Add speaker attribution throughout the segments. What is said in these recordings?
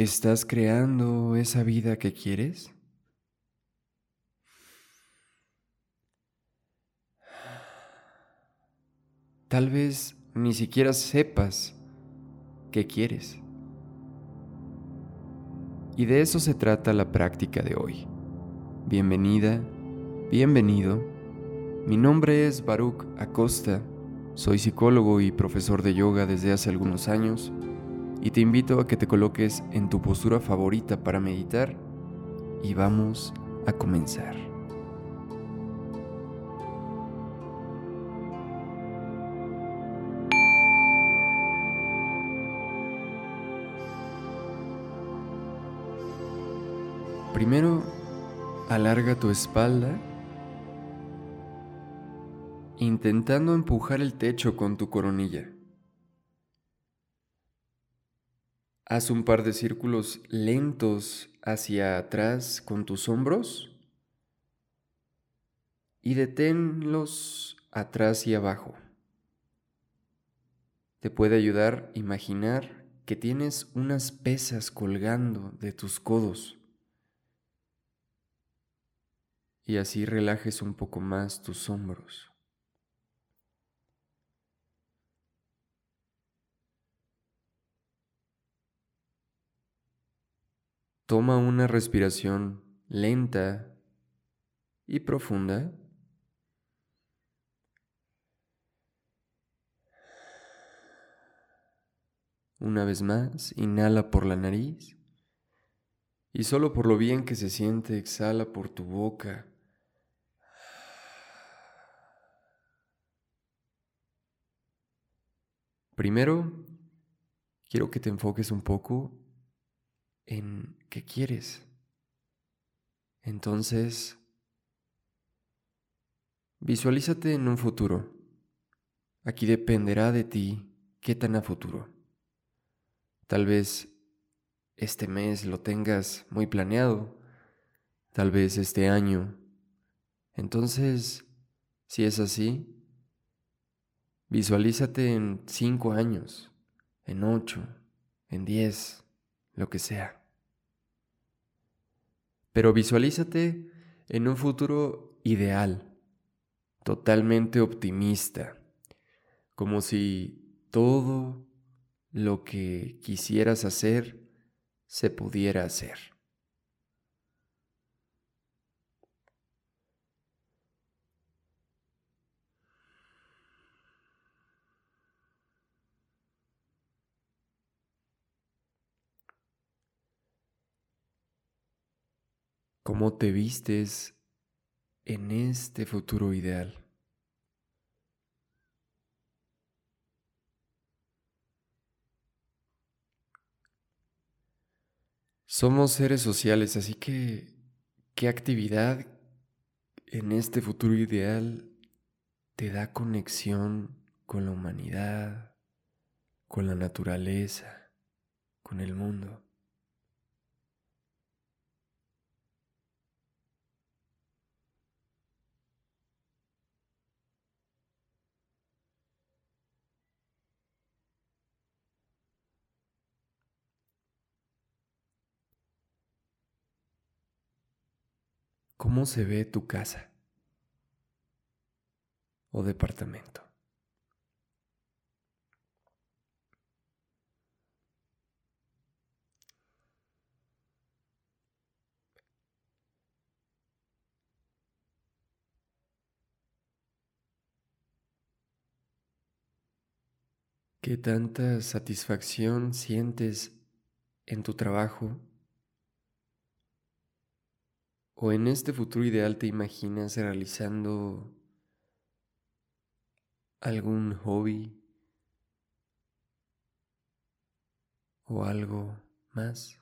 Speaker 1: ¿Estás creando esa vida que quieres? Tal vez ni siquiera sepas qué quieres. Y de eso se trata la práctica de hoy. Bienvenida, bienvenido. Mi nombre es Baruch Acosta. Soy psicólogo y profesor de yoga desde hace algunos años y te invito a que te coloques en tu postura favorita para meditar y vamos a comenzar. Primero, alarga tu espalda intentando empujar el techo con tu coronilla. Haz un par de círculos lentos hacia atrás con tus hombros y deténlos atrás y abajo. Te puede ayudar imaginar que tienes unas pesas colgando de tus codos y así relajes un poco más tus hombros. Toma una respiración lenta y profunda. Una vez más, inhala por la nariz y solo por lo bien que se siente, exhala por tu boca. Primero, quiero que te enfoques un poco en qué quieres. Entonces, visualízate en un futuro. Aquí dependerá de ti qué tan a futuro. Tal vez este mes lo tengas muy planeado, tal vez este año. Entonces, si es así, visualízate en cinco años, en ocho, en diez, lo que sea. Pero visualízate en un futuro ideal, totalmente optimista, como si todo lo que quisieras hacer se pudiera hacer. Cómo te vistes en este futuro ideal. Somos seres sociales, así que, ¿qué actividad en este futuro ideal te da conexión con la humanidad, con la naturaleza, con el mundo? ¿Cómo se ve tu casa o departamento? ¿Qué tanta satisfacción sientes en tu trabajo ¿O en este futuro ideal te imaginas realizando algún hobby o algo más?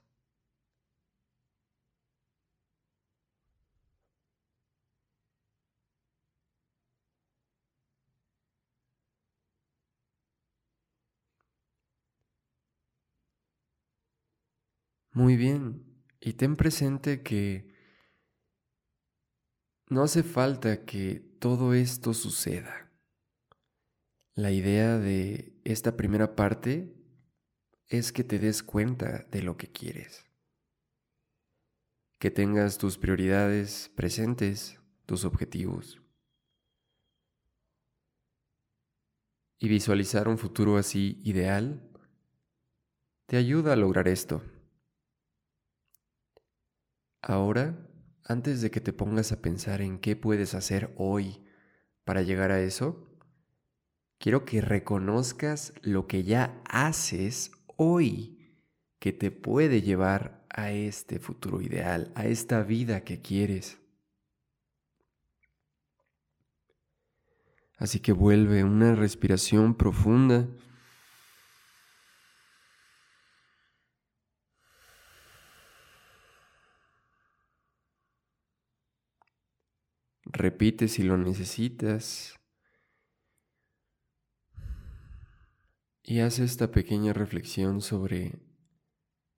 Speaker 1: Muy bien, y ten presente que no hace falta que todo esto suceda. La idea de esta primera parte es que te des cuenta de lo que quieres. Que tengas tus prioridades presentes, tus objetivos. Y visualizar un futuro así ideal te ayuda a lograr esto. Ahora, antes de que te pongas a pensar en qué puedes hacer hoy para llegar a eso, quiero que reconozcas lo que ya haces hoy que te puede llevar a este futuro ideal, a esta vida que quieres. Así que vuelve una respiración profunda. Repite si lo necesitas. Y haz esta pequeña reflexión sobre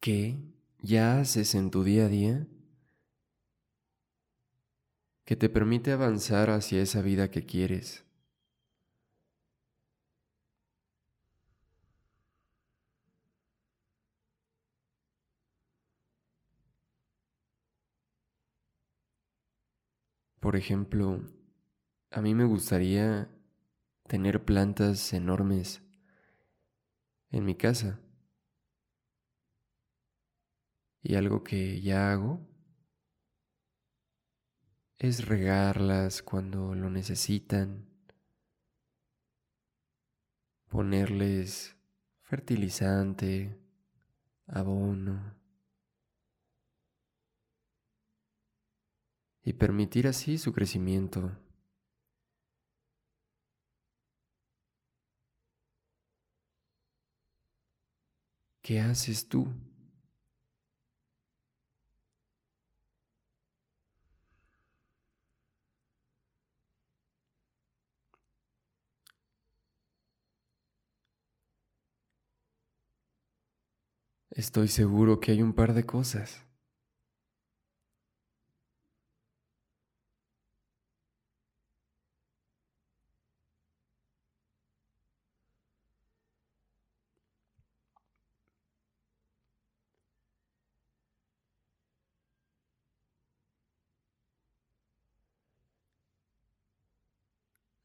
Speaker 1: qué ya haces en tu día a día que te permite avanzar hacia esa vida que quieres. Por ejemplo, a mí me gustaría tener plantas enormes en mi casa. Y algo que ya hago es regarlas cuando lo necesitan, ponerles fertilizante, abono y permitir así su crecimiento. ¿Qué haces tú? Estoy seguro que hay un par de cosas.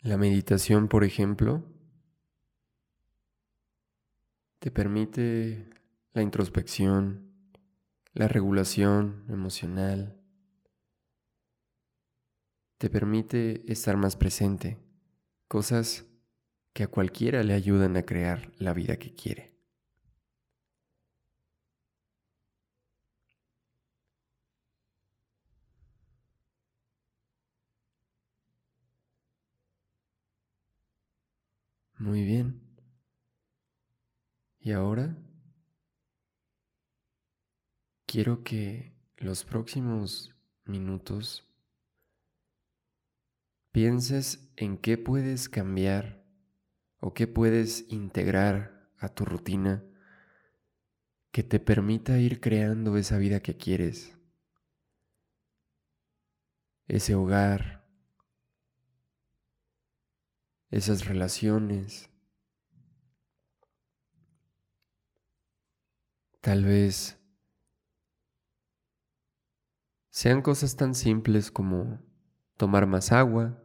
Speaker 1: La meditación, por ejemplo, te permite la introspección, la regulación emocional, te permite estar más presente, cosas que a cualquiera le ayudan a crear la vida que quiere. Muy bien. Y ahora quiero que los próximos minutos pienses en qué puedes cambiar o qué puedes integrar a tu rutina que te permita ir creando esa vida que quieres, ese hogar, esas relaciones. Tal vez sean cosas tan simples como tomar más agua,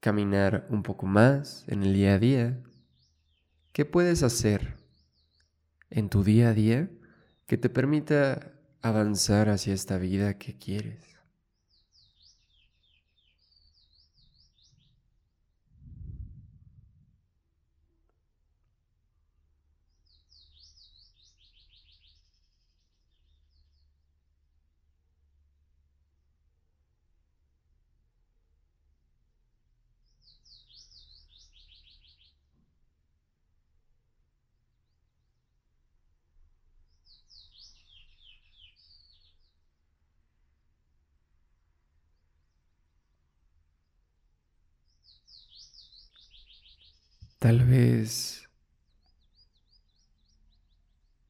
Speaker 1: caminar un poco más en el día a día. ¿Qué puedes hacer en tu día a día que te permita avanzar hacia esta vida que quieres? Tal vez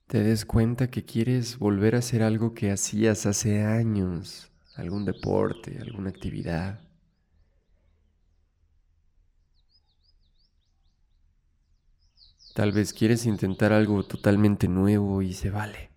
Speaker 1: te des cuenta que quieres volver a hacer algo que hacías hace años, algún deporte, alguna actividad. Tal vez quieres intentar algo totalmente nuevo y se vale.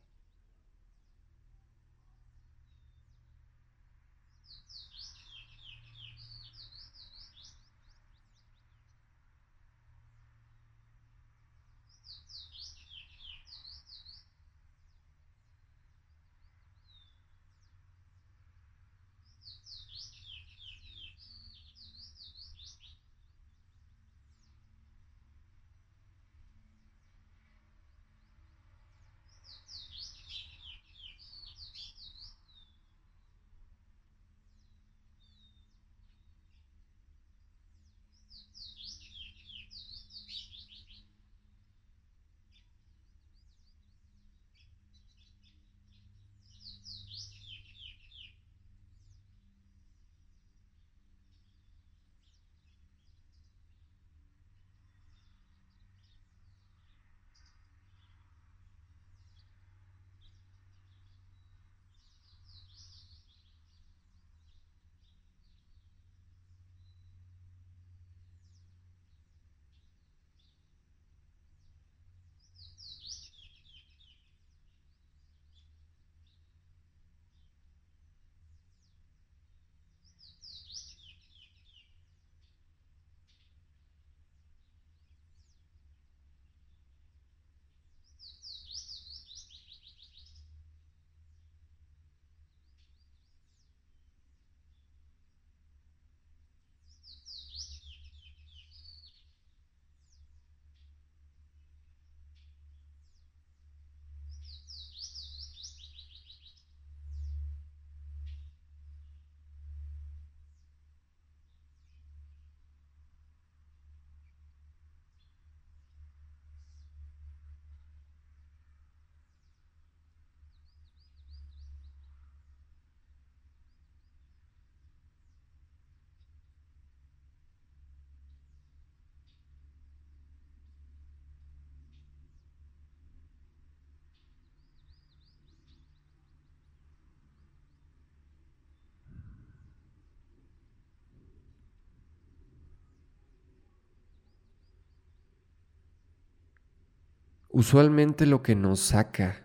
Speaker 1: Usualmente lo que nos saca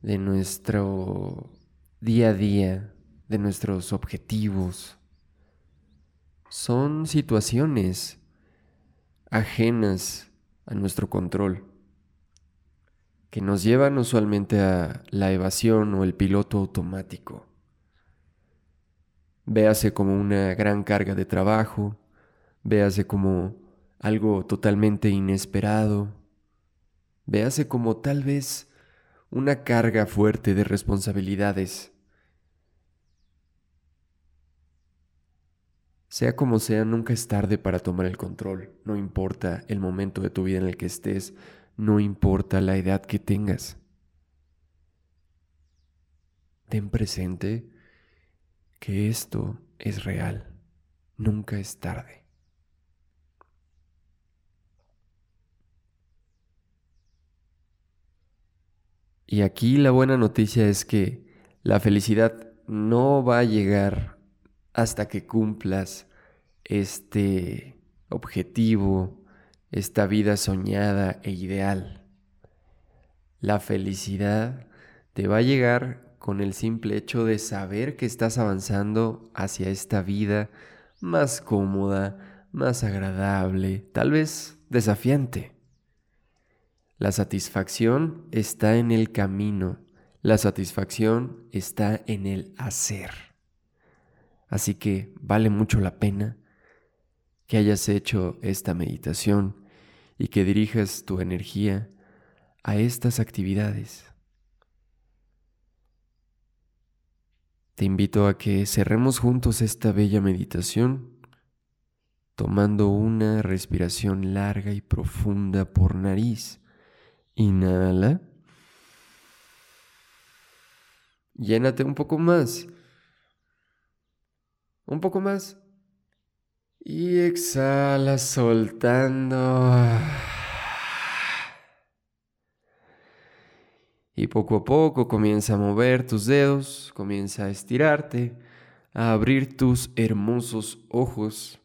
Speaker 1: de nuestro día a día, de nuestros objetivos, son situaciones ajenas a nuestro control, que nos llevan usualmente a la evasión o el piloto automático. Véase como una gran carga de trabajo, véase como algo totalmente inesperado, Véase como tal vez una carga fuerte de responsabilidades. Sea como sea, nunca es tarde para tomar el control. No importa el momento de tu vida en el que estés, no importa la edad que tengas. Ten presente que esto es real. Nunca es tarde. Y aquí la buena noticia es que la felicidad no va a llegar hasta que cumplas este objetivo, esta vida soñada e ideal. La felicidad te va a llegar con el simple hecho de saber que estás avanzando hacia esta vida más cómoda, más agradable, tal vez desafiante. La satisfacción está en el camino, la satisfacción está en el hacer. Así que vale mucho la pena que hayas hecho esta meditación y que dirijas tu energía a estas actividades. Te invito a que cerremos juntos esta bella meditación tomando una respiración larga y profunda por nariz Inhala. Llénate un poco más. Un poco más. Y exhala soltando. Y poco a poco comienza a mover tus dedos, comienza a estirarte, a abrir tus hermosos ojos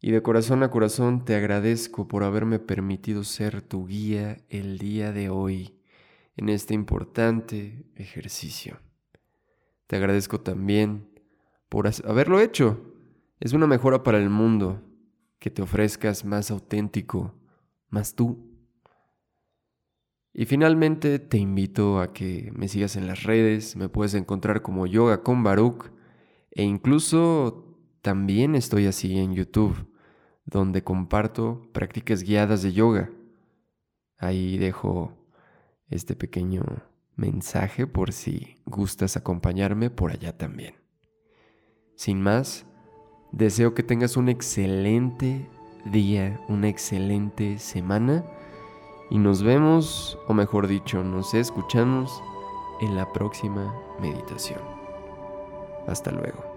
Speaker 1: Y de corazón a corazón te agradezco por haberme permitido ser tu guía el día de hoy en este importante ejercicio. Te agradezco también por haberlo hecho. Es una mejora para el mundo que te ofrezcas más auténtico, más tú. Y finalmente te invito a que me sigas en las redes, me puedes encontrar como Yoga con Baruch e incluso también estoy así en YouTube, donde comparto prácticas guiadas de yoga. Ahí dejo este pequeño mensaje por si gustas acompañarme por allá también. Sin más, deseo que tengas un excelente día, una excelente semana y nos vemos, o mejor dicho, nos escuchamos en la próxima meditación. Hasta luego.